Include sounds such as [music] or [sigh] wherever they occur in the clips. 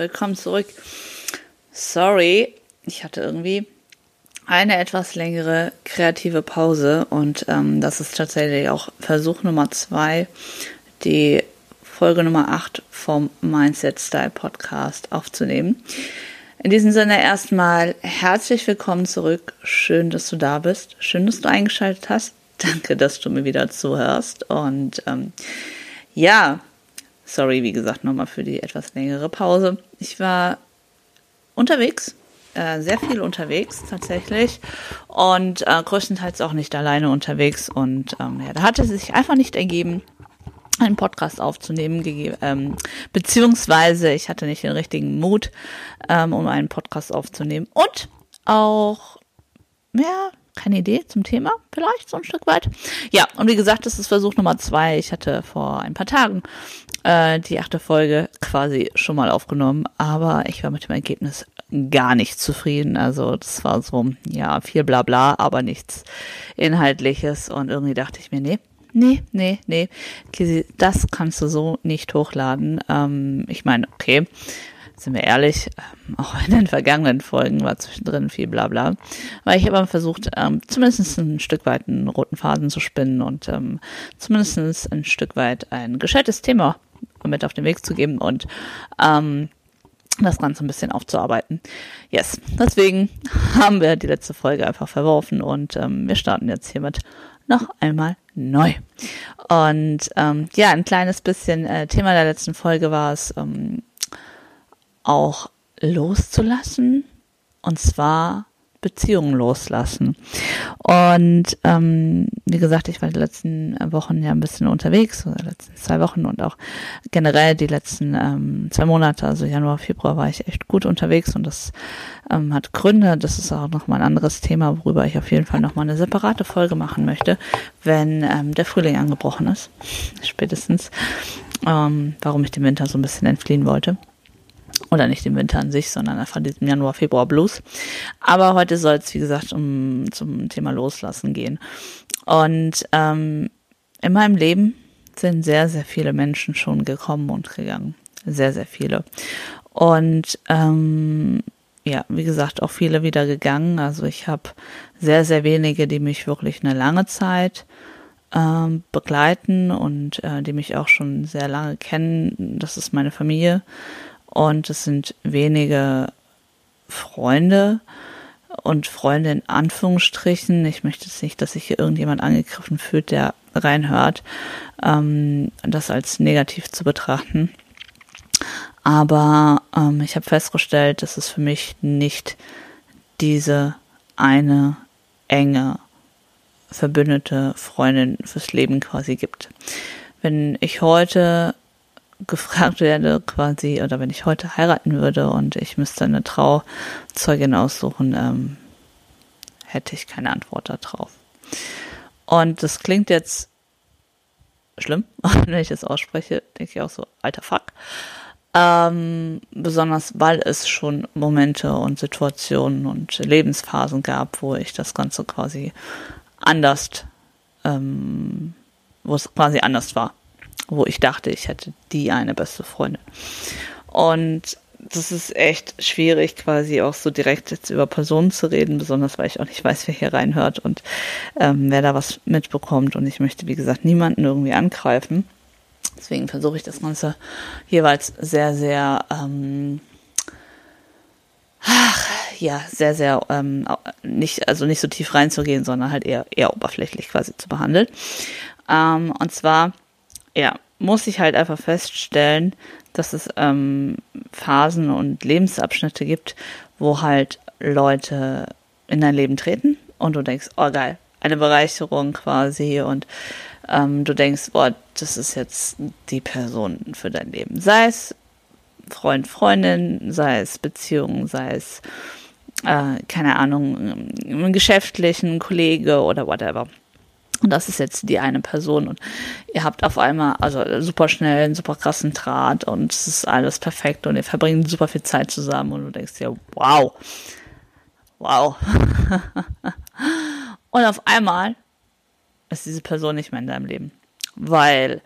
Willkommen zurück. Sorry, ich hatte irgendwie eine etwas längere kreative Pause und ähm, das ist tatsächlich auch Versuch Nummer zwei, die Folge Nummer 8 vom Mindset Style Podcast aufzunehmen. In diesem Sinne erstmal herzlich willkommen zurück. Schön, dass du da bist. Schön, dass du eingeschaltet hast. Danke, dass du mir wieder zuhörst. Und ähm, ja, sorry, wie gesagt, nochmal für die etwas längere Pause. Ich war unterwegs äh, sehr viel unterwegs tatsächlich und äh, größtenteils auch nicht alleine unterwegs. Und ähm, ja, da hatte es sich einfach nicht ergeben, einen Podcast aufzunehmen, ähm, beziehungsweise ich hatte nicht den richtigen Mut, ähm, um einen Podcast aufzunehmen. Und auch, ja, keine Idee zum Thema, vielleicht so ein Stück weit. Ja, und wie gesagt, das ist Versuch Nummer zwei. Ich hatte vor ein paar Tagen äh, die achte Folge quasi schon mal aufgenommen, aber ich war mit dem Ergebnis gar nicht zufrieden. Also das war so, ja, viel Blabla, aber nichts Inhaltliches. Und irgendwie dachte ich mir, nee, nee, nee, nee, Kisi, das kannst du so nicht hochladen. Ähm, ich meine, okay, sind wir ehrlich, ähm, auch in den vergangenen Folgen war zwischendrin viel Blabla. Weil ich habe versucht, ähm, zumindest ein Stück weit einen roten Faden zu spinnen und ähm, zumindest ein Stück weit ein gescheites Thema mit auf den Weg zu geben und ähm, das Ganze ein bisschen aufzuarbeiten. Yes, deswegen haben wir die letzte Folge einfach verworfen und ähm, wir starten jetzt hiermit noch einmal neu. Und ähm, ja, ein kleines bisschen äh, Thema der letzten Folge war es ähm, auch loszulassen. Und zwar Beziehungen loslassen. Und ähm, wie gesagt, ich war die letzten Wochen ja ein bisschen unterwegs, oder die letzten zwei Wochen und auch generell die letzten ähm, zwei Monate, also Januar, Februar war ich echt gut unterwegs und das ähm, hat Gründe. Das ist auch nochmal ein anderes Thema, worüber ich auf jeden Fall nochmal eine separate Folge machen möchte, wenn ähm, der Frühling angebrochen ist, spätestens, ähm, warum ich dem Winter so ein bisschen entfliehen wollte. Oder nicht im Winter an sich, sondern einfach diesem Januar, Februar Blues. Aber heute soll es, wie gesagt, um zum Thema Loslassen gehen. Und ähm, in meinem Leben sind sehr, sehr viele Menschen schon gekommen und gegangen. Sehr, sehr viele. Und ähm, ja, wie gesagt, auch viele wieder gegangen. Also ich habe sehr, sehr wenige, die mich wirklich eine lange Zeit ähm, begleiten und äh, die mich auch schon sehr lange kennen. Das ist meine Familie und es sind wenige Freunde und Freunde in Anführungsstrichen. Ich möchte jetzt nicht, dass sich hier irgendjemand angegriffen fühlt, der reinhört, ähm, das als negativ zu betrachten. Aber ähm, ich habe festgestellt, dass es für mich nicht diese eine enge verbündete Freundin fürs Leben quasi gibt. Wenn ich heute gefragt werde, quasi, oder wenn ich heute heiraten würde und ich müsste eine Trauzeugin aussuchen, ähm, hätte ich keine Antwort darauf. Und das klingt jetzt schlimm, [laughs] wenn ich es ausspreche, denke ich auch so, alter Fuck. Ähm, besonders weil es schon Momente und Situationen und Lebensphasen gab, wo ich das Ganze quasi anders, ähm, wo es quasi anders war wo ich dachte, ich hätte die eine beste Freundin. Und das ist echt schwierig, quasi auch so direkt jetzt über Personen zu reden, besonders weil ich auch nicht weiß, wer hier reinhört und ähm, wer da was mitbekommt. Und ich möchte, wie gesagt, niemanden irgendwie angreifen. Deswegen versuche ich das Ganze jeweils sehr, sehr, ähm, ach, ja, sehr, sehr, ähm, nicht, also nicht so tief reinzugehen, sondern halt eher, eher oberflächlich quasi zu behandeln. Ähm, und zwar ja, muss ich halt einfach feststellen, dass es ähm, Phasen und Lebensabschnitte gibt, wo halt Leute in dein Leben treten und du denkst, oh geil, eine Bereicherung quasi und ähm, du denkst, boah, das ist jetzt die Person für dein Leben. Sei es Freund, Freundin, sei es Beziehung, sei es, äh, keine Ahnung, ein geschäftlichen Kollege oder whatever. Und das ist jetzt die eine Person und ihr habt auf einmal, also super schnell, einen super krassen Draht und es ist alles perfekt und ihr verbringt super viel Zeit zusammen und du denkst dir, wow, wow. [laughs] und auf einmal ist diese Person nicht mehr in deinem Leben, weil,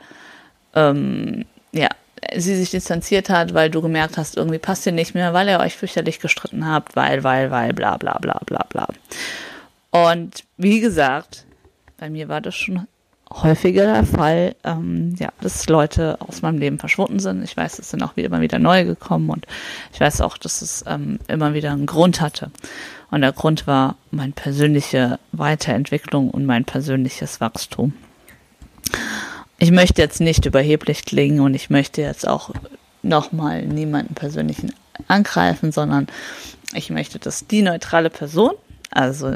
ähm, ja, sie sich distanziert hat, weil du gemerkt hast, irgendwie passt ihr nicht mehr, weil ihr euch fürchterlich gestritten habt, weil, weil, weil, bla, bla, bla, bla, bla. Und wie gesagt, bei mir war das schon häufiger der Fall, ähm, ja, dass Leute aus meinem Leben verschwunden sind. Ich weiß, es sind auch immer wieder neue gekommen und ich weiß auch, dass es ähm, immer wieder einen Grund hatte. Und der Grund war meine persönliche Weiterentwicklung und mein persönliches Wachstum. Ich möchte jetzt nicht überheblich klingen und ich möchte jetzt auch nochmal niemanden persönlichen angreifen, sondern ich möchte, dass die neutrale Person, also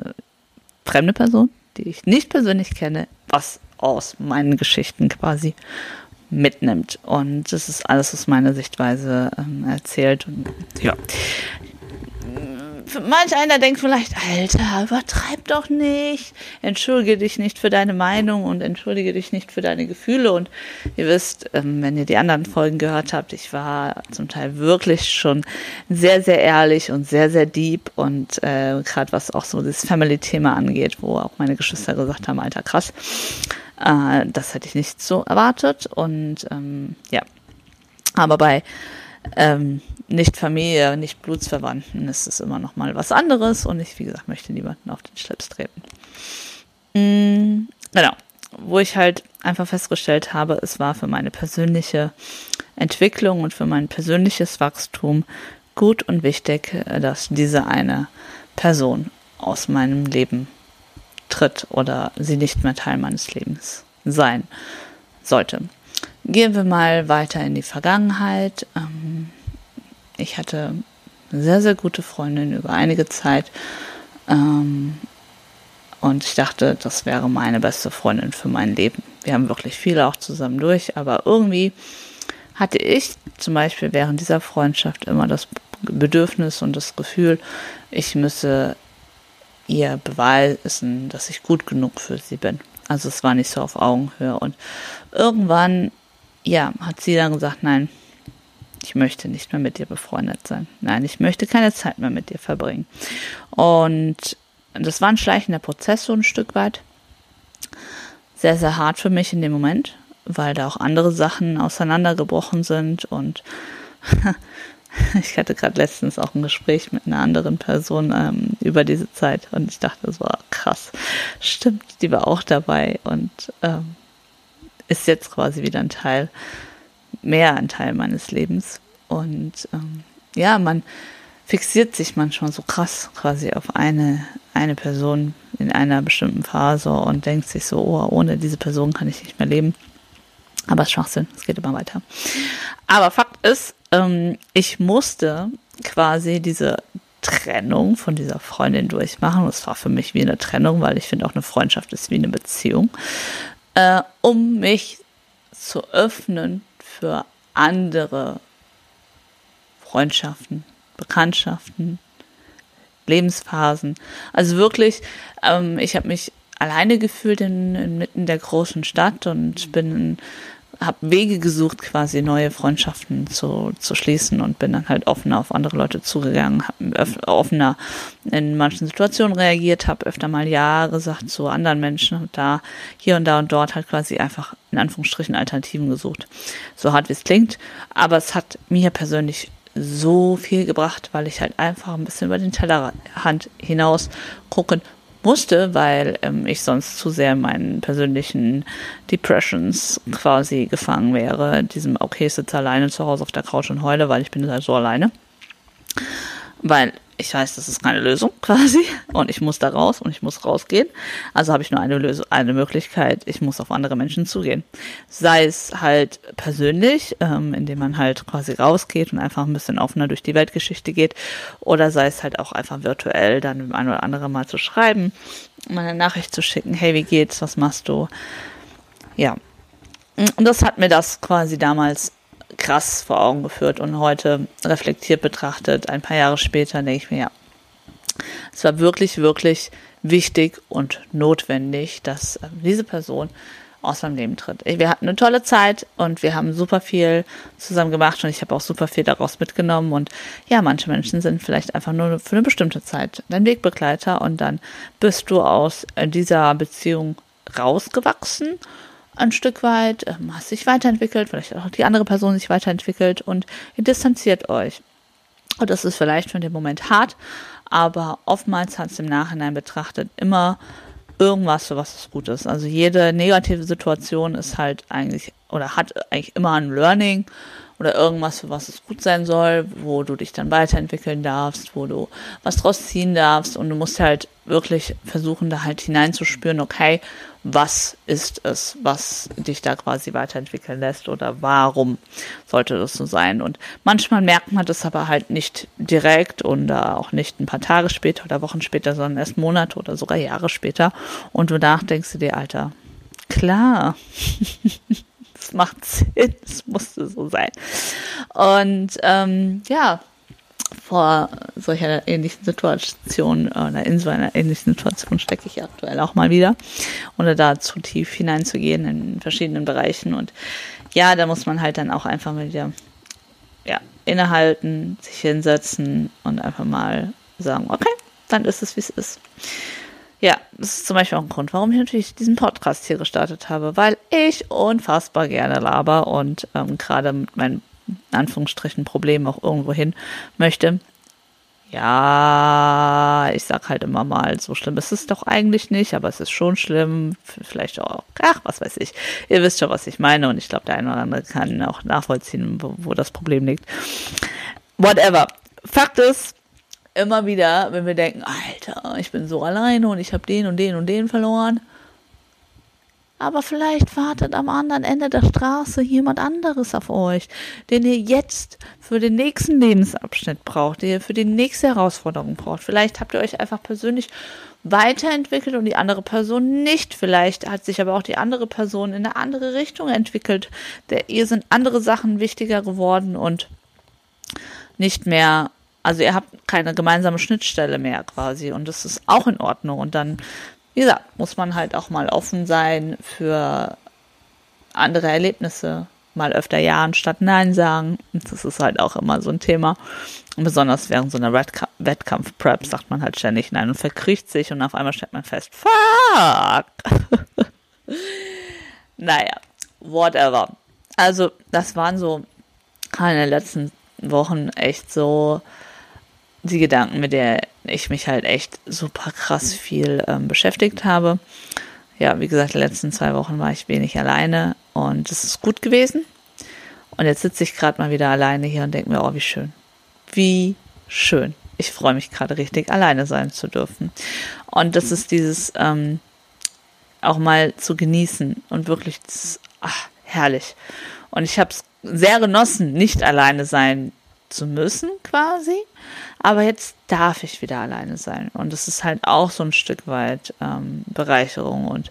fremde Person, die ich nicht persönlich kenne, was aus meinen Geschichten quasi mitnimmt. Und das ist alles aus meiner Sichtweise ähm, erzählt. Und ja, manch einer denkt vielleicht, Alter, übertreib doch nicht. Entschuldige dich nicht für deine Meinung und entschuldige dich nicht für deine Gefühle. Und ihr wisst, ähm, wenn ihr die anderen Folgen gehört habt, ich war zum Teil wirklich schon sehr, sehr ehrlich und sehr, sehr deep. Und äh, gerade was auch so das Family-Thema angeht, wo auch meine Geschwister gesagt haben, Alter, krass. Äh, das hätte ich nicht so erwartet. Und ähm, ja, aber bei ähm, nicht Familie, nicht Blutsverwandten ist es immer noch mal was anderes und ich, wie gesagt, möchte niemanden auf den Schlips treten. Mhm, genau, wo ich halt einfach festgestellt habe, es war für meine persönliche Entwicklung und für mein persönliches Wachstum gut und wichtig, dass diese eine Person aus meinem Leben tritt oder sie nicht mehr Teil meines Lebens sein sollte. Gehen wir mal weiter in die Vergangenheit. Ähm, ich hatte eine sehr, sehr gute Freundin über einige Zeit. Ähm, und ich dachte, das wäre meine beste Freundin für mein Leben. Wir haben wirklich viel auch zusammen durch, aber irgendwie hatte ich zum Beispiel während dieser Freundschaft immer das Bedürfnis und das Gefühl, ich müsse ihr beweisen, dass ich gut genug für sie bin. Also es war nicht so auf Augenhöhe. Und irgendwann, ja, hat sie dann gesagt, nein, ich möchte nicht mehr mit dir befreundet sein. Nein, ich möchte keine Zeit mehr mit dir verbringen. Und das war ein schleichender Prozess so ein Stück weit. Sehr, sehr hart für mich in dem Moment, weil da auch andere Sachen auseinandergebrochen sind und [laughs] ich hatte gerade letztens auch ein Gespräch mit einer anderen Person ähm, über diese Zeit und ich dachte, das war krass. Stimmt, die war auch dabei und ähm, ist jetzt quasi wieder ein Teil mehr ein Teil meines Lebens. Und ähm, ja, man fixiert sich manchmal so krass quasi auf eine, eine Person in einer bestimmten Phase und denkt sich so, oh, ohne diese Person kann ich nicht mehr leben. Aber es Schwachsinn, es geht immer weiter. Aber Fakt ist, ähm, ich musste quasi diese Trennung von dieser Freundin durchmachen. Das war für mich wie eine Trennung, weil ich finde auch eine Freundschaft ist wie eine Beziehung, äh, um mich zu öffnen für andere Freundschaften, Bekanntschaften, Lebensphasen. Also wirklich, ähm, ich habe mich alleine gefühlt in, inmitten der großen Stadt und bin habe Wege gesucht, quasi neue Freundschaften zu, zu schließen und bin dann halt offener auf andere Leute zugegangen, habe offener in manchen Situationen reagiert, habe öfter mal Ja gesagt zu anderen Menschen und da hier und da und dort halt quasi einfach in Anführungsstrichen Alternativen gesucht. So hart wie es klingt, aber es hat mir persönlich so viel gebracht, weil ich halt einfach ein bisschen über den Tellerrand hinaus gucken musste, weil ähm, ich sonst zu sehr in meinen persönlichen Depressions quasi gefangen wäre. Diesem, okay, ich sitze alleine zu Hause auf der Couch und heule, weil ich bin halt so alleine. Weil ich weiß, das ist keine Lösung quasi und ich muss da raus und ich muss rausgehen. Also habe ich nur eine Lösung, eine Möglichkeit, ich muss auf andere Menschen zugehen. Sei es halt persönlich, ähm, indem man halt quasi rausgeht und einfach ein bisschen offener durch die Weltgeschichte geht oder sei es halt auch einfach virtuell dann ein oder andere Mal zu schreiben, mal eine Nachricht zu schicken, hey, wie geht's, was machst du? Ja. Und das hat mir das quasi damals krass vor Augen geführt und heute reflektiert betrachtet, ein paar Jahre später, denke ich mir, ja, es war wirklich, wirklich wichtig und notwendig, dass äh, diese Person aus meinem Leben tritt. Wir hatten eine tolle Zeit und wir haben super viel zusammen gemacht und ich habe auch super viel daraus mitgenommen und ja, manche Menschen sind vielleicht einfach nur für eine bestimmte Zeit dein Wegbegleiter und dann bist du aus äh, dieser Beziehung rausgewachsen ein Stück weit, ähm, hast dich weiterentwickelt, vielleicht auch die andere Person sich weiterentwickelt und ihr distanziert euch. Und das ist vielleicht für den Moment hart, aber oftmals hat es im Nachhinein betrachtet immer irgendwas, für was es gut ist. Also jede negative Situation ist halt eigentlich oder hat eigentlich immer ein Learning oder irgendwas, für was es gut sein soll, wo du dich dann weiterentwickeln darfst, wo du was draus ziehen darfst und du musst halt wirklich versuchen, da halt hineinzuspüren, okay, was ist es, was dich da quasi weiterentwickeln lässt oder warum sollte das so sein. Und manchmal merkt man das aber halt nicht direkt und auch nicht ein paar Tage später oder Wochen später, sondern erst Monate oder sogar Jahre später. Und du denkst du dir, Alter, klar. [laughs] das macht Sinn, es musste so sein. Und ähm, ja, vor solcher ähnlichen Situation oder in so einer ähnlichen Situation stecke ich aktuell auch mal wieder, ohne da zu tief hineinzugehen in verschiedenen Bereichen. Und ja, da muss man halt dann auch einfach mal wieder ja, innehalten, sich hinsetzen und einfach mal sagen, okay, dann ist es, wie es ist. Ja, das ist zum Beispiel auch ein Grund, warum ich natürlich diesen Podcast hier gestartet habe, weil ich unfassbar gerne laber und ähm, gerade mit meinen Anführungsstrichen Problemen auch irgendwo hin möchte. Ja, ich sag halt immer mal, so schlimm ist es doch eigentlich nicht, aber es ist schon schlimm. Vielleicht auch, ach, was weiß ich. Ihr wisst schon, was ich meine und ich glaube, der eine oder andere kann auch nachvollziehen, wo, wo das Problem liegt. Whatever. Fakt ist, immer wieder, wenn wir denken, Alter, ich bin so alleine und ich habe den und den und den verloren. Aber vielleicht wartet am anderen Ende der Straße jemand anderes auf euch, den ihr jetzt für den nächsten Lebensabschnitt braucht, den ihr für die nächste Herausforderung braucht. Vielleicht habt ihr euch einfach persönlich weiterentwickelt und die andere Person nicht. Vielleicht hat sich aber auch die andere Person in eine andere Richtung entwickelt. Der, ihr sind andere Sachen wichtiger geworden und nicht mehr also ihr habt keine gemeinsame Schnittstelle mehr quasi und das ist auch in Ordnung. Und dann, wie gesagt, muss man halt auch mal offen sein für andere Erlebnisse, mal öfter Ja anstatt Nein sagen. Das ist halt auch immer so ein Thema. Und besonders während so einer Wettkampf-Prep sagt man halt ständig Nein und verkriecht sich und auf einmal stellt man fest, fuck. [laughs] naja, whatever. Also, das waren so in den letzten Wochen echt so die Gedanken, mit der ich mich halt echt super krass viel ähm, beschäftigt habe. Ja, wie gesagt, die letzten zwei Wochen war ich wenig alleine und es ist gut gewesen. Und jetzt sitze ich gerade mal wieder alleine hier und denke mir, oh, wie schön. Wie schön. Ich freue mich gerade richtig, alleine sein zu dürfen. Und das ist dieses ähm, auch mal zu genießen und wirklich das, ach, herrlich. Und ich habe es sehr genossen, nicht alleine sein zu müssen quasi. Aber jetzt darf ich wieder alleine sein. Und es ist halt auch so ein Stück weit ähm, Bereicherung und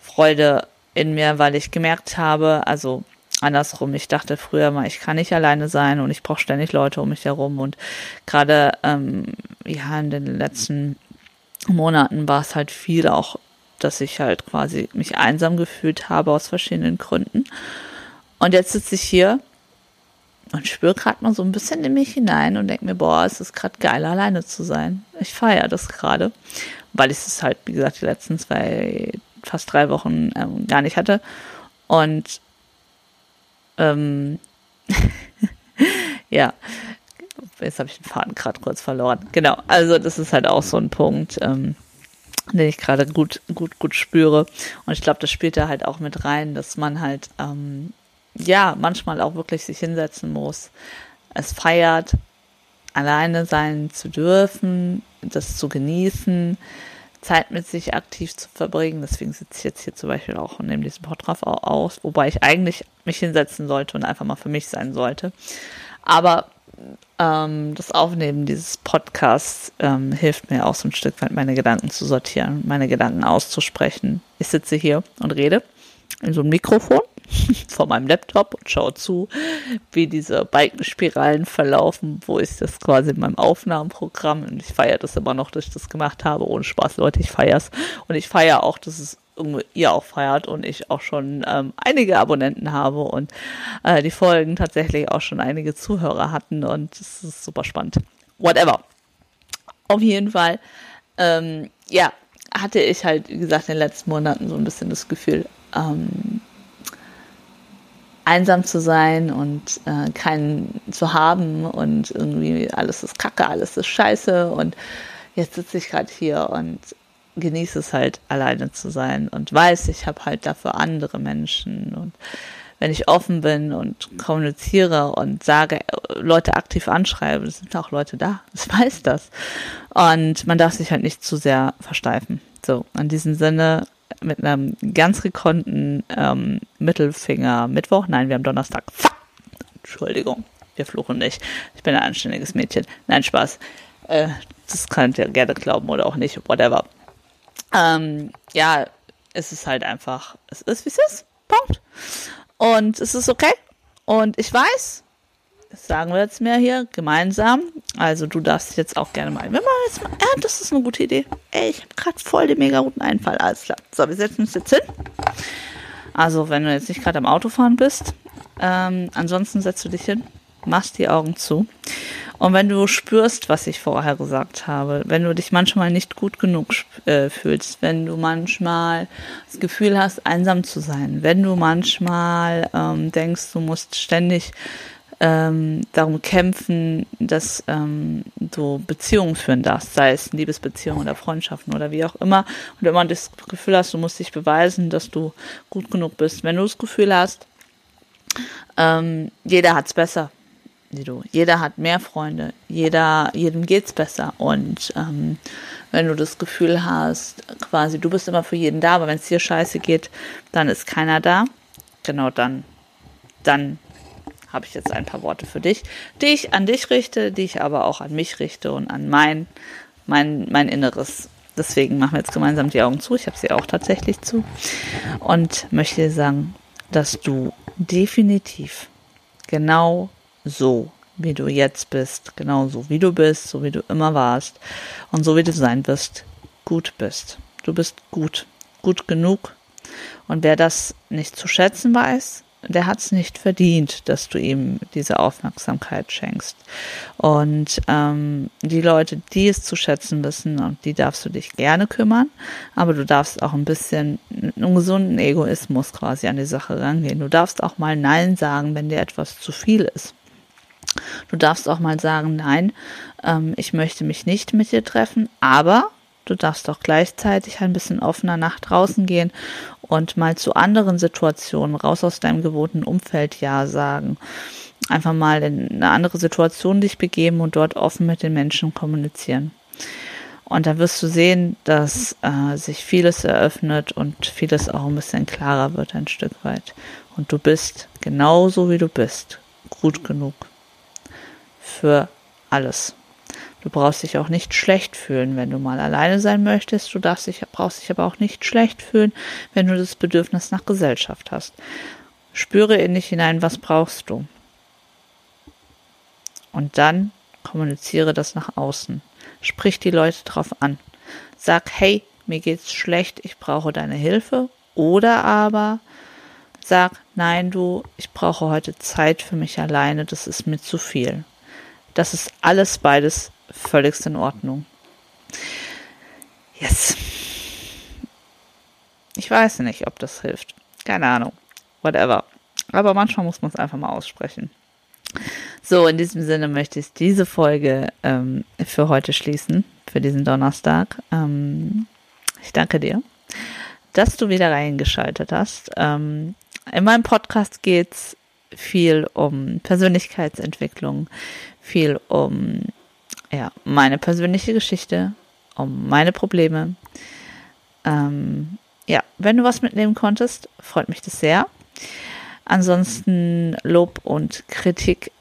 Freude in mir, weil ich gemerkt habe, also andersrum, ich dachte früher mal, ich kann nicht alleine sein und ich brauche ständig Leute um mich herum. Und gerade ähm, ja, in den letzten Monaten war es halt viel auch, dass ich halt quasi mich einsam gefühlt habe aus verschiedenen Gründen. Und jetzt sitze ich hier und spüre gerade mal so ein bisschen in mich hinein und denke mir, boah, es ist gerade geil, alleine zu sein. Ich feiere das gerade, weil ich es halt, wie gesagt, die letzten zwei, fast drei Wochen ähm, gar nicht hatte. Und ähm, [laughs] ja, jetzt habe ich den Faden gerade kurz verloren. Genau, also das ist halt auch so ein Punkt, ähm, den ich gerade gut, gut, gut spüre. Und ich glaube, das spielt da halt auch mit rein, dass man halt ähm, ja, manchmal auch wirklich sich hinsetzen muss, es feiert, alleine sein zu dürfen, das zu genießen, Zeit mit sich aktiv zu verbringen. Deswegen sitze ich jetzt hier zum Beispiel auch und nehme diesen Podcast aus, wobei ich eigentlich mich hinsetzen sollte und einfach mal für mich sein sollte. Aber ähm, das Aufnehmen dieses Podcasts ähm, hilft mir auch so ein Stück weit, meine Gedanken zu sortieren, meine Gedanken auszusprechen. Ich sitze hier und rede in so einem Mikrofon [laughs] vor meinem Laptop und schaue zu, wie diese Balkenspiralen verlaufen, wo ist das quasi in meinem Aufnahmeprogramm und ich feiere das immer noch, dass ich das gemacht habe. Ohne Spaß, Leute, ich feiere es. Und ich feiere auch, dass es ihr auch feiert und ich auch schon ähm, einige Abonnenten habe und äh, die Folgen tatsächlich auch schon einige Zuhörer hatten und es ist super spannend. Whatever. Auf jeden Fall, ähm, ja, hatte ich halt, wie gesagt, in den letzten Monaten so ein bisschen das Gefühl, ähm, einsam zu sein und äh, keinen zu haben und irgendwie alles ist Kacke, alles ist Scheiße und jetzt sitze ich gerade hier und genieße es halt alleine zu sein und weiß, ich habe halt dafür andere Menschen und wenn ich offen bin und kommuniziere und sage, Leute aktiv anschreibe, sind auch Leute da. [laughs] Ich weiß das. Und man darf sich halt nicht zu sehr versteifen. So, in diesem Sinne, mit einem ganz gekonnten ähm, Mittelfinger Mittwoch. Nein, wir haben Donnerstag. Fuck. Entschuldigung, wir fluchen nicht. Ich bin ein anständiges Mädchen. Nein, Spaß. Äh, das könnt ihr gerne glauben oder auch nicht, whatever. Ähm, ja, es ist halt einfach, es ist, wie es ist. Punkt. Und es ist okay. Und ich weiß, das sagen wir jetzt mehr hier, gemeinsam. Also du darfst jetzt auch gerne mal. Wir machen jetzt mal. Ja, das ist eine gute Idee. Ey, ich habe gerade voll den mega guten Einfall. Alles klar. So, wir setzen uns jetzt hin. Also, wenn du jetzt nicht gerade am Autofahren bist, ähm, ansonsten setzt du dich hin, machst die Augen zu. Und wenn du spürst, was ich vorher gesagt habe, wenn du dich manchmal nicht gut genug äh, fühlst, wenn du manchmal das Gefühl hast, einsam zu sein, wenn du manchmal ähm, denkst, du musst ständig ähm, darum kämpfen, dass ähm, du Beziehungen führen darfst, sei es Liebesbeziehungen oder Freundschaften oder wie auch immer, und immer das Gefühl hast, du musst dich beweisen, dass du gut genug bist. Wenn du das Gefühl hast, ähm, jeder hat's besser, wie du. Jeder hat mehr Freunde, jeder, jedem geht's besser. Und ähm, wenn du das Gefühl hast, quasi, du bist immer für jeden da, aber wenn es dir scheiße geht, dann ist keiner da. Genau dann, dann habe ich jetzt ein paar Worte für dich, die ich an dich richte, die ich aber auch an mich richte und an mein, mein, mein Inneres. Deswegen machen wir jetzt gemeinsam die Augen zu. Ich habe sie auch tatsächlich zu. Und möchte dir sagen, dass du definitiv genau so, wie du jetzt bist, genau so wie du bist, so wie du immer warst und so wie du sein wirst, gut bist. Du bist gut, gut genug. Und wer das nicht zu schätzen weiß, der hat es nicht verdient, dass du ihm diese Aufmerksamkeit schenkst. Und ähm, die Leute, die es zu schätzen wissen, und die darfst du dich gerne kümmern, aber du darfst auch ein bisschen einen gesunden Egoismus quasi an die Sache rangehen. Du darfst auch mal Nein sagen, wenn dir etwas zu viel ist. Du darfst auch mal sagen, nein, ähm, ich möchte mich nicht mit dir treffen, aber du darfst auch gleichzeitig ein bisschen offener nach draußen gehen und mal zu anderen Situationen raus aus deinem gewohnten Umfeld Ja sagen. Einfach mal in eine andere Situation dich begeben und dort offen mit den Menschen kommunizieren. Und dann wirst du sehen, dass äh, sich vieles eröffnet und vieles auch ein bisschen klarer wird ein Stück weit. Und du bist genauso wie du bist, gut genug für alles. Du brauchst dich auch nicht schlecht fühlen, wenn du mal alleine sein möchtest. Du darfst dich, brauchst dich aber auch nicht schlecht fühlen, wenn du das Bedürfnis nach Gesellschaft hast. Spüre in dich hinein, was brauchst du. Und dann kommuniziere das nach außen. Sprich die Leute drauf an. Sag, hey, mir geht's schlecht, ich brauche deine Hilfe. Oder aber sag, nein, du, ich brauche heute Zeit für mich alleine, das ist mir zu viel. Das ist alles beides völligst in Ordnung. Yes. Ich weiß nicht, ob das hilft. Keine Ahnung. Whatever. Aber manchmal muss man es einfach mal aussprechen. So, in diesem Sinne möchte ich diese Folge ähm, für heute schließen, für diesen Donnerstag. Ähm, ich danke dir, dass du wieder reingeschaltet hast. Ähm, in meinem Podcast geht es viel um Persönlichkeitsentwicklung, viel um ja, meine persönliche Geschichte, um meine Probleme. Ähm, ja, wenn du was mitnehmen konntest, freut mich das sehr. Ansonsten Lob und Kritik,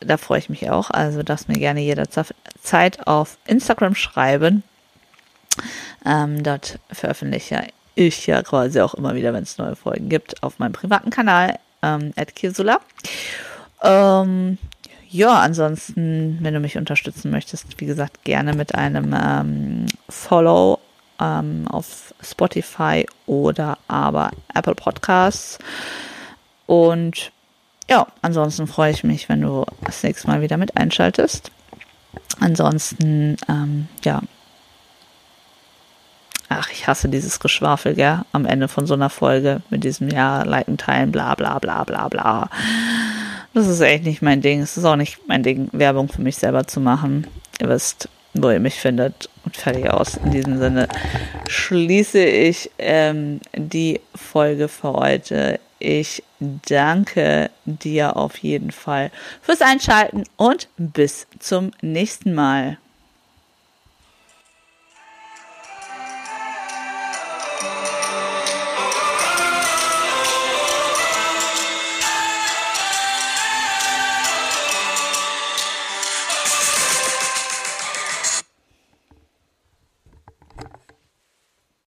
da freue ich mich auch. Also darfst mir gerne jederzeit auf Instagram schreiben. Ähm, dort veröffentliche ich ja quasi auch immer wieder, wenn es neue Folgen gibt, auf meinem privaten Kanal, ähm, Kirsula. Ähm, ja, ansonsten, wenn du mich unterstützen möchtest, wie gesagt, gerne mit einem ähm, Follow ähm, auf Spotify oder aber Apple Podcasts. Und ja, ansonsten freue ich mich, wenn du das nächste Mal wieder mit einschaltest. Ansonsten, ähm, ja, ach, ich hasse dieses Geschwafel, gell, am Ende von so einer Folge mit diesem, ja, liken, teilen, bla, bla, bla, bla, bla. Das ist echt nicht mein Ding. Es ist auch nicht mein Ding, Werbung für mich selber zu machen. Ihr wisst, wo ihr mich findet. Und fertig aus. In diesem Sinne schließe ich ähm, die Folge für heute. Ich danke dir auf jeden Fall fürs Einschalten und bis zum nächsten Mal.